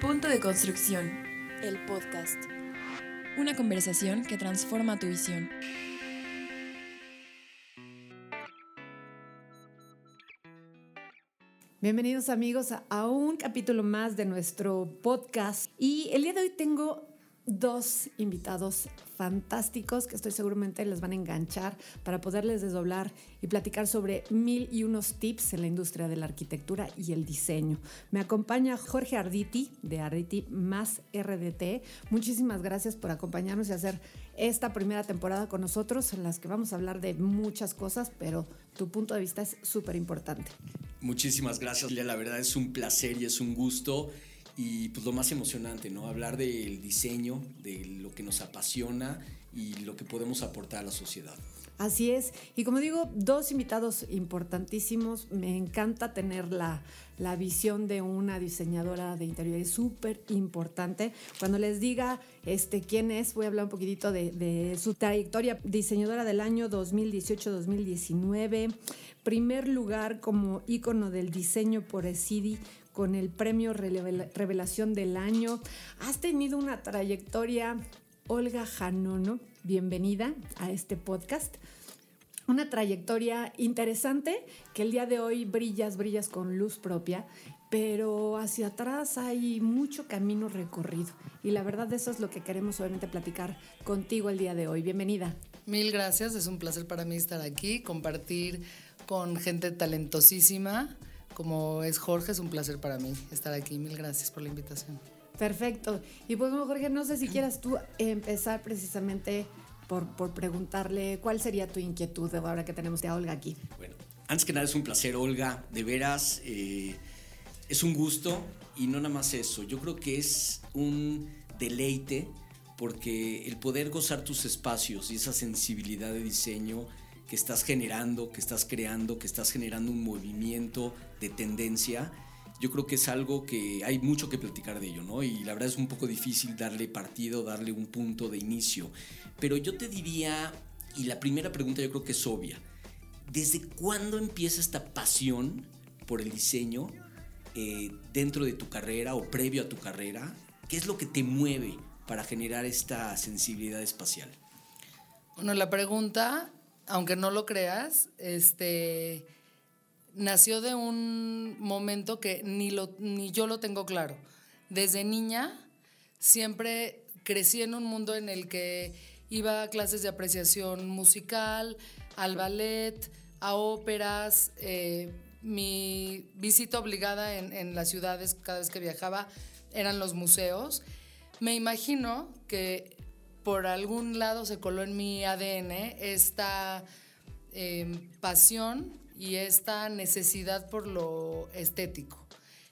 Punto de construcción. El podcast. Una conversación que transforma tu visión. Bienvenidos amigos a un capítulo más de nuestro podcast. Y el día de hoy tengo dos invitados fantásticos que estoy seguramente les van a enganchar para poderles desdoblar y platicar sobre mil y unos tips en la industria de la arquitectura y el diseño. Me acompaña Jorge Arditi de Arditi más RDT. Muchísimas gracias por acompañarnos y hacer esta primera temporada con nosotros en las que vamos a hablar de muchas cosas, pero tu punto de vista es súper importante. Muchísimas gracias, La verdad es un placer y es un gusto y pues lo más emocionante, ¿no? Hablar del diseño, de lo que nos apasiona y lo que podemos aportar a la sociedad. Así es. Y como digo, dos invitados importantísimos. Me encanta tener la, la visión de una diseñadora de interior. Es súper importante. Cuando les diga este, quién es, voy a hablar un poquitito de, de su trayectoria. Diseñadora del año 2018-2019. Primer lugar como ícono del diseño por ECIDI con el premio Revelación del Año. Has tenido una trayectoria, Olga Janono, bienvenida a este podcast. Una trayectoria interesante que el día de hoy brillas, brillas con luz propia, pero hacia atrás hay mucho camino recorrido. Y la verdad eso es lo que queremos obviamente platicar contigo el día de hoy. Bienvenida. Mil gracias, es un placer para mí estar aquí, compartir con gente talentosísima como es Jorge, es un placer para mí estar aquí. Mil gracias por la invitación. Perfecto. Y pues bueno, Jorge, no sé si quieras tú empezar precisamente por, por preguntarle cuál sería tu inquietud ahora que tenemos a Olga aquí. Bueno, antes que nada es un placer, Olga, de veras. Eh, es un gusto y no nada más eso. Yo creo que es un deleite porque el poder gozar tus espacios y esa sensibilidad de diseño que estás generando, que estás creando, que estás generando un movimiento de tendencia, yo creo que es algo que hay mucho que platicar de ello, ¿no? Y la verdad es un poco difícil darle partido, darle un punto de inicio. Pero yo te diría, y la primera pregunta yo creo que es obvia, ¿desde cuándo empieza esta pasión por el diseño eh, dentro de tu carrera o previo a tu carrera? ¿Qué es lo que te mueve para generar esta sensibilidad espacial? Bueno, la pregunta aunque no lo creas, este, nació de un momento que ni, lo, ni yo lo tengo claro. Desde niña siempre crecí en un mundo en el que iba a clases de apreciación musical, al ballet, a óperas. Eh, mi visita obligada en, en las ciudades cada vez que viajaba eran los museos. Me imagino que por algún lado se coló en mi ADN esta em, pasión y esta necesidad por lo estético.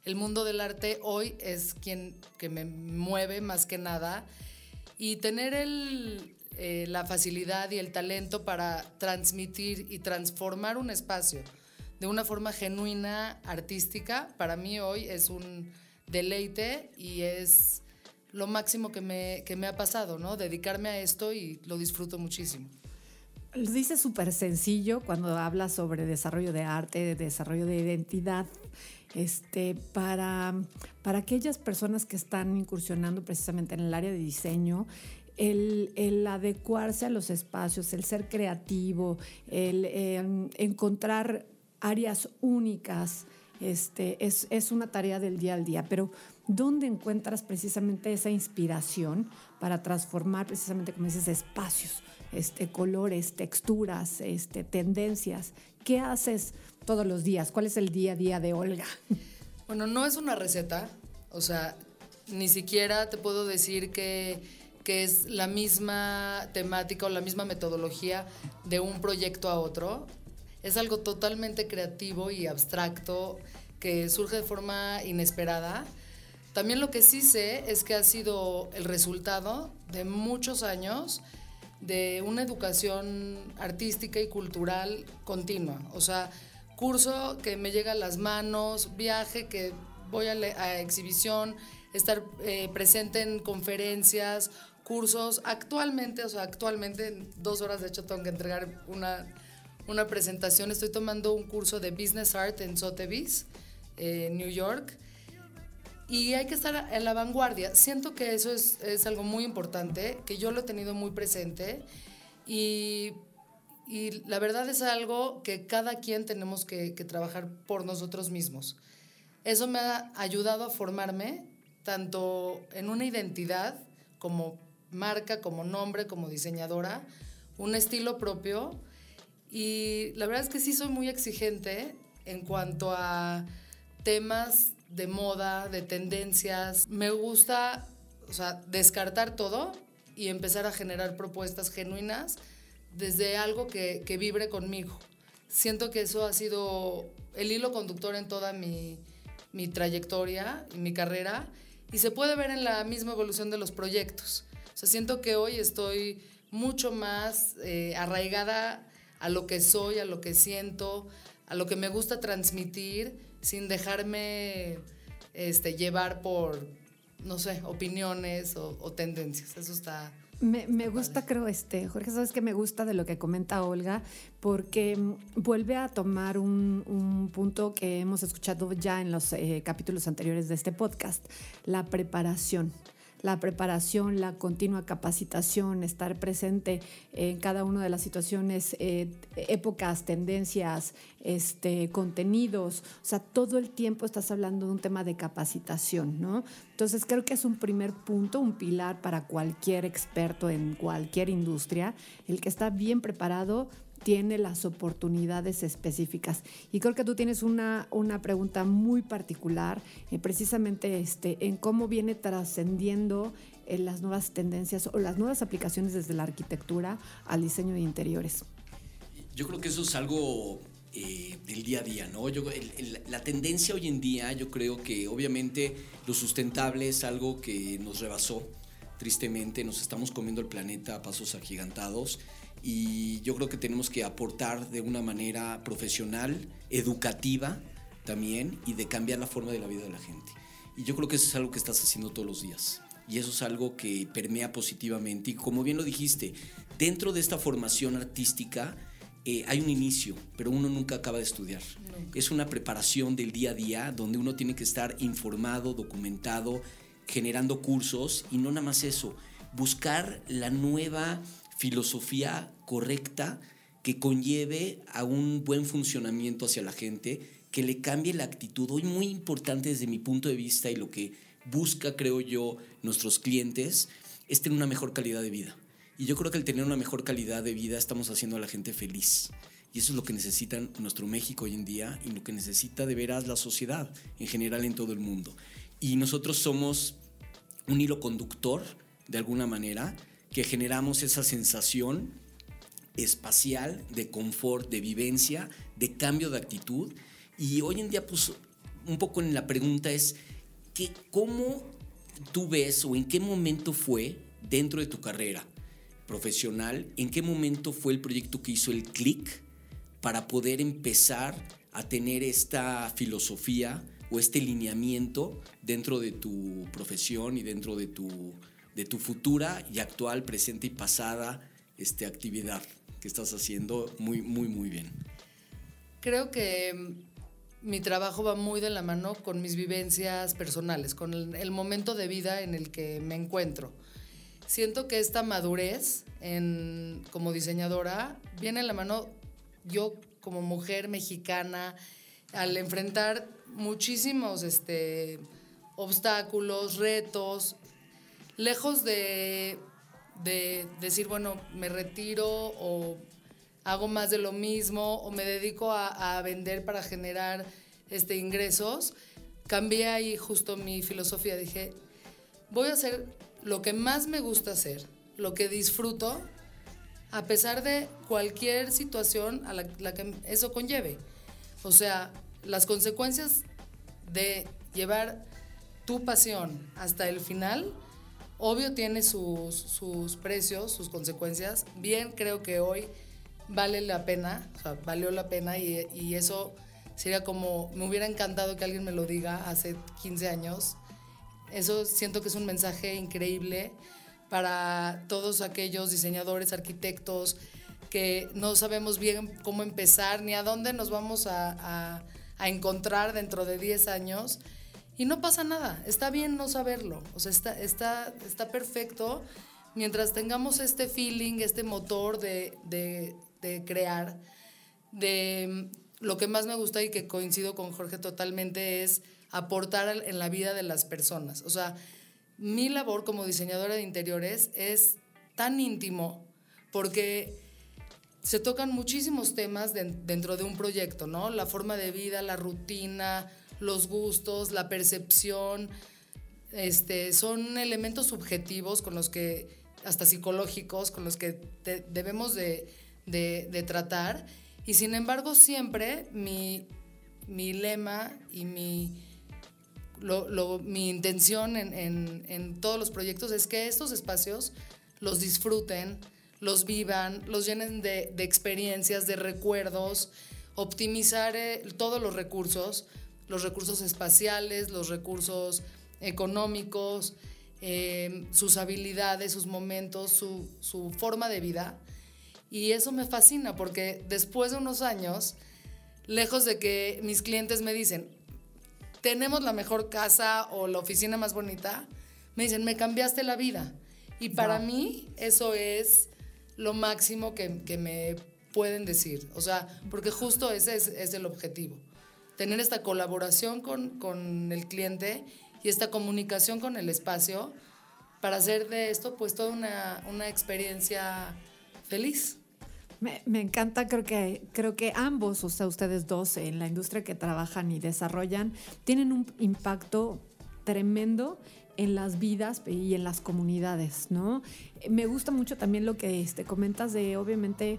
El mundo del arte hoy es quien que me mueve más que nada y tener eh, la facilidad y el talento para transmitir y transformar un espacio de una forma genuina, artística, para mí hoy es un deleite y es lo máximo que me, que me ha pasado, ¿no? Dedicarme a esto y lo disfruto muchísimo. Lo dice súper sencillo cuando habla sobre desarrollo de arte, desarrollo de identidad. Este, para, para aquellas personas que están incursionando precisamente en el área de diseño, el, el, adecuarse a los espacios, el ser creativo, el em, encontrar áreas únicas, este, es, es, una tarea del día al día. Pero ¿Dónde encuentras precisamente esa inspiración para transformar precisamente, como dices, espacios, este, colores, texturas, este, tendencias? ¿Qué haces todos los días? ¿Cuál es el día a día de Olga? Bueno, no es una receta, o sea, ni siquiera te puedo decir que, que es la misma temática o la misma metodología de un proyecto a otro. Es algo totalmente creativo y abstracto que surge de forma inesperada también lo que sí sé es que ha sido el resultado de muchos años de una educación artística y cultural continua. O sea, curso que me llega a las manos, viaje que voy a, exhibición, estar eh, presente en conferencias, cursos. Actualmente, o sea, actualmente en dos horas de hecho tengo que entregar una, una presentación. Estoy tomando un curso de Business Art en Sotheby's, en New York y hay que estar en la vanguardia. Siento que eso es, es algo muy importante, que yo lo he tenido muy presente y, y la verdad es algo que cada quien tenemos que, que, trabajar por nosotros mismos. Eso me ha ayudado a formarme tanto en una identidad como marca, como nombre, como diseñadora, un estilo propio y la verdad es que sí soy muy exigente en cuanto a temas de moda, de tendencias. Me gusta, o sea, descartar todo y empezar a generar propuestas genuinas desde algo que, que vibre conmigo. Siento que eso ha sido el hilo conductor en toda mi, mi trayectoria y mi carrera y se puede ver en la misma evolución de los proyectos. O siento que hoy estoy mucho más eh, arraigada a lo que soy, a lo que siento, a lo que me gusta transmitir sin dejarme este, llevar por, no sé, opiniones o, tendencias. Eso está... Me, me gusta, creo, este, Jorge, sabes que me gusta de lo que comenta Olga, porque mm, vuelve a tomar un, un punto que hemos escuchado ya en los eh, capítulos anteriores de este podcast, la preparación la preparación, la continua capacitación, estar presente en cada una de las situaciones, eh, épocas, tendencias, este, contenidos, o sea, todo el tiempo estás hablando de un tema de capacitación, ¿no? Entonces creo que es un primer punto, un pilar para cualquier experto en cualquier industria, el que está bien preparado tiene las oportunidades específicas. Y creo que tú tienes una, una pregunta muy particular, eh, precisamente este, en cómo viene trascendiendo en las nuevas tendencias o las nuevas aplicaciones desde la arquitectura al diseño de interiores. Yo creo que eso es algo eh, del día a día, ¿no? La tendencia hoy en día, yo creo que obviamente lo sustentable es algo que nos rebasó tristemente, nos estamos comiendo el planeta a pasos agigantados y yo creo que tenemos que aportar de una manera profesional, educativa también y de cambiar la forma de la vida de la gente. Y yo creo que eso es algo que estás haciendo todos los días. Y eso es algo que permea positivamente. Y como bien lo dijiste, dentro de esta formación artística eh, hay un inicio, pero uno nunca acaba de estudiar. Es una preparación del día a día donde uno tiene que estar informado, documentado, generando cursos y no nada más eso, buscar la nueva filosofía correcta que conlleve a un buen funcionamiento hacia la gente, que le cambie la actitud. Hoy muy importante desde mi punto de vista y lo que busca, creo yo, nuestros clientes, es tener una mejor calidad de vida. Y yo creo que al tener una mejor calidad de vida estamos haciendo a la gente feliz. Y eso es lo que necesita nuestro México hoy en día y lo que necesita de veras la sociedad en general en todo el mundo. Y nosotros somos un hilo conductor, de alguna manera, que generamos esa sensación espacial de confort, de vivencia, de cambio de actitud. Y hoy en día, pues, un poco en la pregunta es, que, ¿cómo tú ves o en qué momento fue dentro de tu carrera profesional, en qué momento fue el proyecto que hizo el clic para poder empezar a tener esta filosofía o este lineamiento dentro de tu profesión y dentro de tu de tu futura y actual, presente y pasada este, actividad que estás haciendo muy, muy, muy bien. Creo que mm, mi trabajo va muy de la mano con mis vivencias personales, con el, momento de vida en el que me encuentro. Siento que esta madurez en, como diseñadora viene en la mano yo como mujer mexicana al enfrentar muchísimos este, obstáculos, retos, lejos de, decir, bueno, me retiro o hago más de lo mismo o me dedico a, vender para generar este, ingresos, cambié ahí justo mi filosofía. Dije, voy a hacer lo que más me gusta hacer, lo que disfruto, a pesar de cualquier situación a la, la que eso conlleve. O sea, las consecuencias de llevar tu pasión hasta el final Obvio tiene sus, sus precios, sus consecuencias. Bien, creo que hoy vale la pena, o valió la pena y, eso sería como, me hubiera encantado que alguien me lo diga hace 15 años. Eso siento que es un mensaje increíble para todos aquellos diseñadores, arquitectos que no sabemos bien cómo empezar ni a dónde nos vamos a, a, a encontrar dentro de 10 años Y no pasa nada, está bien no saberlo, o sea, está, está, está perfecto mientras tengamos este feeling, este motor de, de, crear, de lo que más me gusta y que coincido con Jorge totalmente es aportar en la vida de las personas. O sea, mi labor como diseñadora de interiores es tan íntimo porque se tocan muchísimos temas dentro de un proyecto, ¿no? La forma de vida, la rutina, los gustos, la percepción, este, son elementos subjetivos con los que, hasta psicológicos, con los que debemos de, tratar. Y sin embargo, siempre mi, lema y mi, mi intención en, en todos los proyectos es que estos espacios los disfruten, los vivan, los llenen de, experiencias, de recuerdos, optimizar eh, todos los recursos, los recursos espaciales, los recursos económicos, eh, sus habilidades, sus momentos, su, su forma de vida. Y eso me fascina porque después de unos años, lejos de que mis clientes me dicen, tenemos la mejor casa o la oficina más bonita, me dicen, me cambiaste la vida. Y para mí eso es lo máximo que, me pueden decir. O sea, porque justo ese es, el objetivo. Tener esta colaboración con, el cliente y esta comunicación con el espacio para hacer de esto pues toda una, experiencia feliz. Me, me, encanta, creo que, creo que ambos, o sea, ustedes dos en la industria que trabajan y desarrollan, tienen un impacto tremendo en las vidas y en las comunidades, ¿no? Me gusta mucho también lo que este, comentas de, obviamente,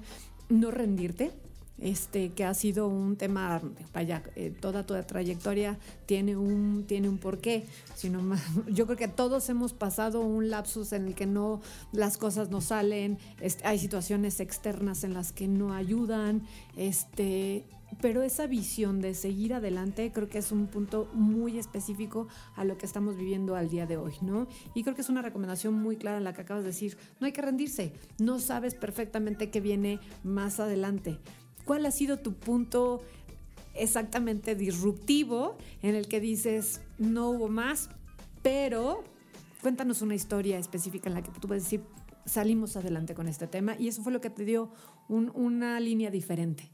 no rendirte, este, que ha sido un tema, vaya, eh, toda tu trayectoria tiene un, tiene un porqué, sino más, yo creo que todos hemos pasado un lapsus en el que no, las cosas no salen, este, hay situaciones externas en las que no ayudan, este, pero esa visión de seguir adelante creo que es un punto muy específico a lo que estamos viviendo al día de hoy, ¿no? Y creo que es una recomendación muy clara en la que acabas de decir, no hay que rendirse, no sabes perfectamente qué viene más adelante. ¿Cuál ha sido tu punto exactamente disruptivo en el que dices, no hubo más, pero cuéntanos una historia específica en la que tú puedes decir, salimos adelante con este tema y eso fue lo que te dio una línea diferente.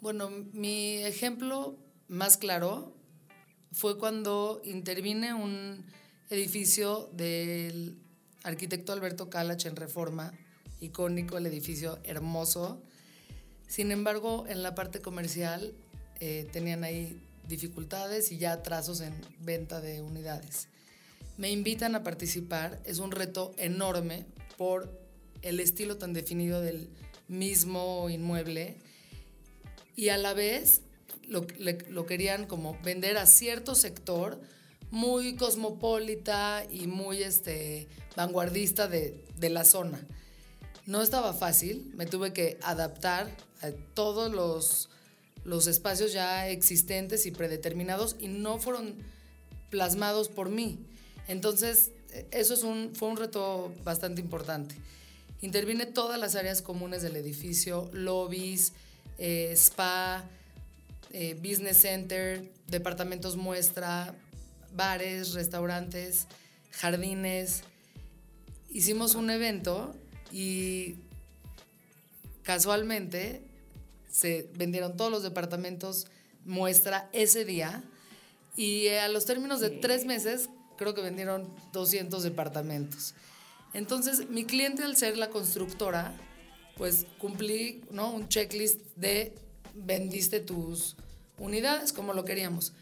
Bueno, mi ejemplo más claro fue cuando intervine un edificio del arquitecto Alberto Calach en Reforma, icónico, el edificio hermoso. Sin embargo, en la parte comercial eh, tenían ahí dificultades y ya trazos en venta de unidades. Me invitan a participar, es un reto enorme por el estilo tan definido del mismo inmueble y a la vez lo, lo querían como vender a cierto sector muy cosmopolita y muy este, vanguardista de, de la zona. No estaba fácil, me tuve que adaptar todos los, los espacios ya existentes y predeterminados y no fueron plasmados por mí. Entonces, eso es un, fue un reto bastante importante. Intervine todas las áreas comunes del edificio, lobbies, eh, spa, eh, business center, departamentos muestra, bares, restaurantes, jardines. Hicimos un evento y casualmente se vendieron todos los departamentos muestra ese día y a los términos de tres meses creo que vendieron 200 departamentos. Entonces mi cliente al ser la constructora pues cumplí ¿no? un checklist de vendiste tus unidades como lo queríamos.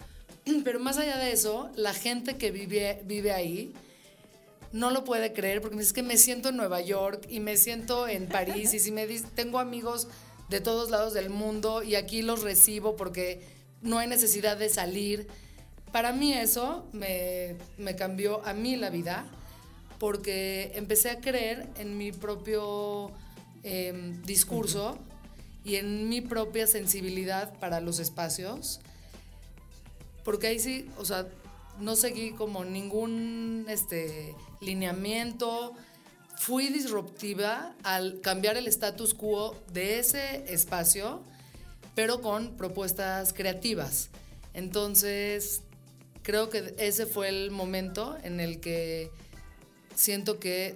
Pero más allá de eso, la gente que vive, vive ahí no lo puede creer porque me dice que me siento en Nueva York y me siento en París y si me dice, tengo amigos de todos lados del mundo y aquí los recibo porque no hay necesidad de salir. Para mí eso me, me cambió a mí la vida porque empecé a creer en mi propio Em, discurso y en mi propia sensibilidad para los espacios, porque ahí sí, o sea, no seguí como ningún este, lineamiento, fui disruptiva al cambiar el status quo de ese espacio, pero con propuestas creativas. Entonces, creo que ese fue el momento en el que siento que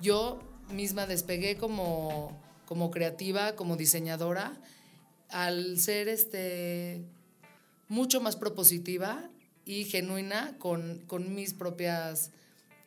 yo misma despegué como, como creativa, como diseñadora, al ser este, mucho más propositiva y genuina con, con mis propias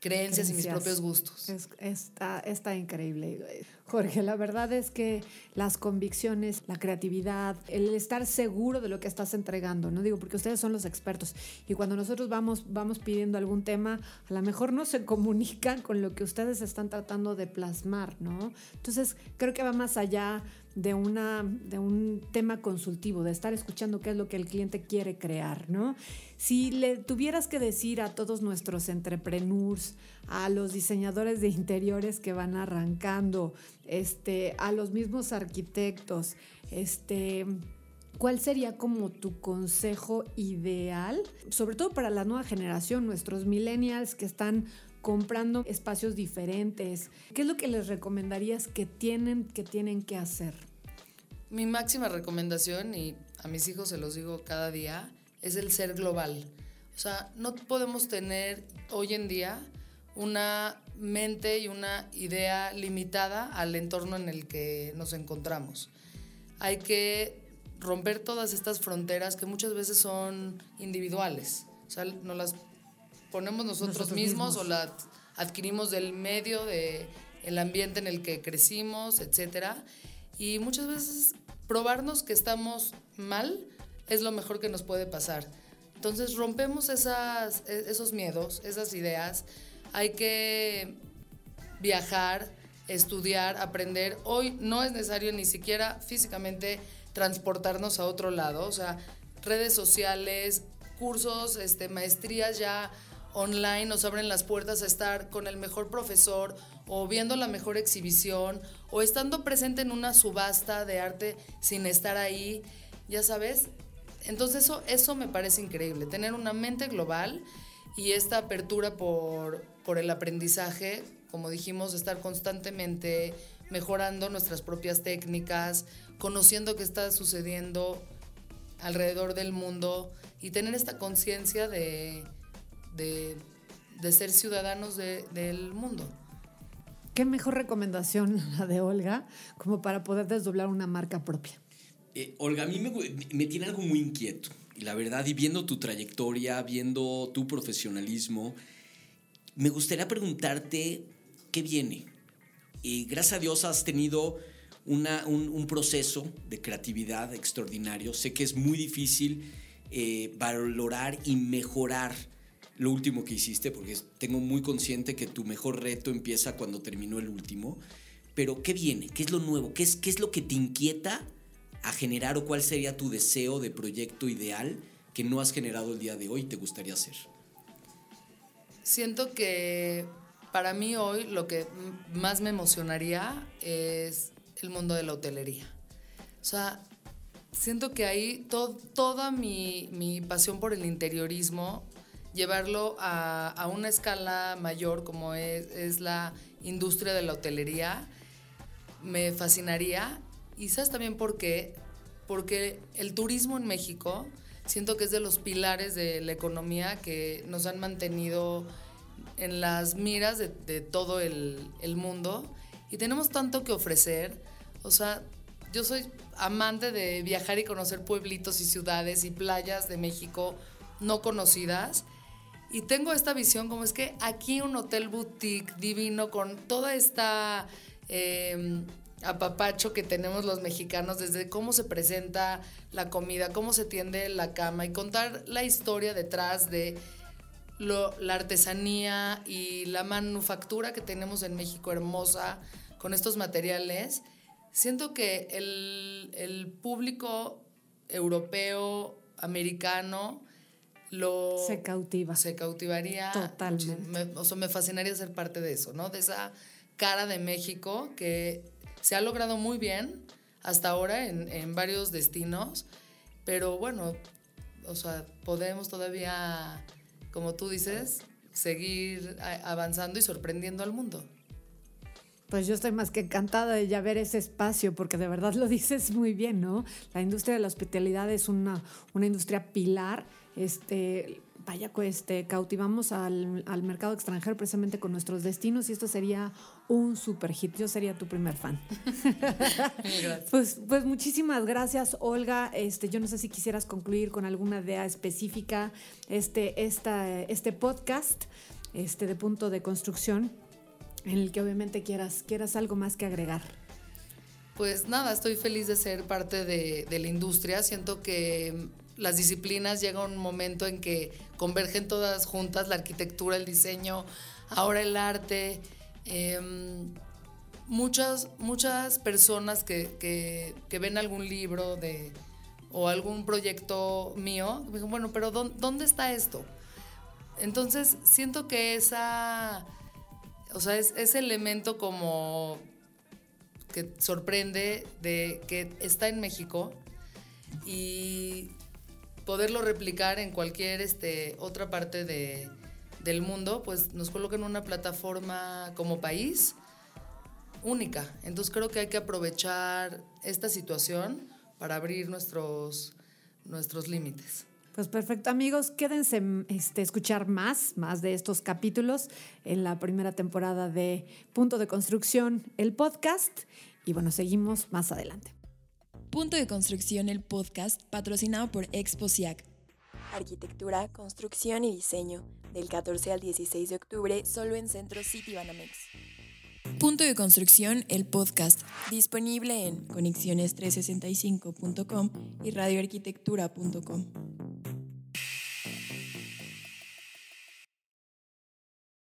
creencias, y mis propios gustos. está, está increíble. Jorge, la verdad es que las convicciones, la creatividad, el estar seguro de lo que estás entregando, no digo porque ustedes son los expertos y cuando nosotros vamos, vamos pidiendo algún tema, a lo mejor no se comunican con lo que ustedes están tratando de plasmar, ¿no? Entonces creo que va más allá de, una, de un tema consultivo, de estar escuchando qué es lo que el cliente quiere crear, ¿no? Si le tuvieras que decir a todos nuestros entrepreneurs, a los diseñadores de interiores que van arrancando, este, a los mismos arquitectos, este, ¿cuál sería como tu consejo ideal, sobre todo para la nueva generación, nuestros millennials que están comprando espacios diferentes. ¿Qué es lo que les recomendarías que tienen que, tienen que hacer? Mi máxima recomendación, y a mis hijos se los digo cada día, es el ser global. O sea, no podemos tener hoy en día una mente y una idea limitada al entorno en el que nos encontramos. Hay que romper todas estas fronteras que muchas veces son individuales. O sea, no las ponemos nosotros, mismos, o la adquirimos del medio, del el ambiente en el que crecimos, etc. Y muchas veces probarnos que estamos mal es lo mejor que nos puede pasar. Entonces rompemos esas, e, esos miedos, esas ideas. Hay que viajar, estudiar, aprender. Hoy no es necesario ni siquiera físicamente transportarnos a otro lado. O sea, redes sociales, cursos, este, maestrías ya online nos abren las puertas a estar con el mejor profesor o viendo la mejor exhibición o estando presente en una subasta de arte sin estar ahí, ya sabes. Entonces eso, eso me parece increíble, tener una mente global y esta apertura por, por el aprendizaje, como dijimos, estar constantemente mejorando nuestras propias técnicas, conociendo qué está sucediendo alrededor del mundo y tener esta conciencia de, de, ser ciudadanos del mundo. ¿Qué mejor recomendación la de Olga como para poder desdoblar una marca propia? Eh, Olga, a mí me, tiene algo muy inquieto. Y la verdad, y viendo tu trayectoria, viendo tu profesionalismo, me gustaría preguntarte qué viene. Y gracias a Dios has tenido una, un, proceso de creatividad extraordinario. Sé que es muy difícil eh, valorar y mejorar lo último que hiciste, porque tengo muy consciente que tu mejor reto empieza cuando terminó el último. Pero, ¿qué viene? ¿Qué es lo nuevo? ¿Qué es, qué es lo que te inquieta a generar o cuál sería tu deseo de proyecto ideal que no has generado el día de hoy y te gustaría hacer? Siento que para mí hoy lo que más me emocionaría es el mundo de la hotelería. O sea, siento que ahí toda mi, mi pasión por el interiorismo llevarlo a, una escala mayor como es, la industria de la hotelería, me fascinaría. Y sabes también por qué, porque el turismo en México siento que es de los pilares de la economía que nos han mantenido en las miras de, todo el, el, mundo y tenemos tanto que ofrecer. O sea, yo soy amante de viajar y conocer pueblitos y ciudades y playas de México no conocidas y tengo esta visión como es que aquí un hotel boutique divino con toda esta em, apapacho que tenemos los mexicanos, desde cómo se presenta la comida, cómo se tiende la cama y contar la historia detrás de la artesanía y la manufactura que tenemos en México hermosa con estos materiales. Siento que el público europeo, americano, se cautiva. Se cautivaría. Totalmente. o sea, me fascinaría ser parte de eso, ¿no? De esa cara de México que se ha logrado muy bien hasta ahora en, en varios destinos, pero bueno, o sea, podemos todavía, como tú dices, seguir avanzando y sorprendiendo al mundo. Pues yo estoy más que encantada de ya ver ese espacio, porque de verdad lo dices muy bien, ¿no? La industria de la hospitalidad es una, una industria pilar este, vaya, este, cautivamos al, al, mercado extranjero precisamente con nuestros destinos y esto sería un super hit. Yo sería tu primer fan. pues, pues muchísimas gracias, Olga. Este, yo no sé si quisieras concluir con alguna idea específica este, esta, este podcast este, de punto de construcción en el que obviamente quieras, quieras algo más que agregar. Pues nada, estoy feliz de ser parte de, de la industria. Siento que las disciplinas llega un momento en que convergen todas juntas, la arquitectura, el diseño, ahora el arte. Em, muchas, muchas personas que, ven algún libro de, o algún proyecto mío, me dicen, bueno, pero ¿dónde, está esto? Entonces, siento que esa, o sea, es, ese elemento como que sorprende de que está en México y poderlo replicar en cualquier este, otra parte de, del mundo, pues nos coloca en una plataforma como país única. Entonces creo que hay que aprovechar esta situación para abrir nuestros, nuestros límites. Pues perfecto, amigos, quédense este, escuchar más, más de estos capítulos en la primera temporada de Punto de Construcción, el podcast. Y bueno, seguimos más adelante. Punto de Construcción, el podcast, patrocinado por Expo Arquitectura, construcción y diseño, del 14 al 16 de octubre, solo en Centro City Banamex. Punto de Construcción, el podcast, disponible en conexiones365.com y radioarquitectura.com.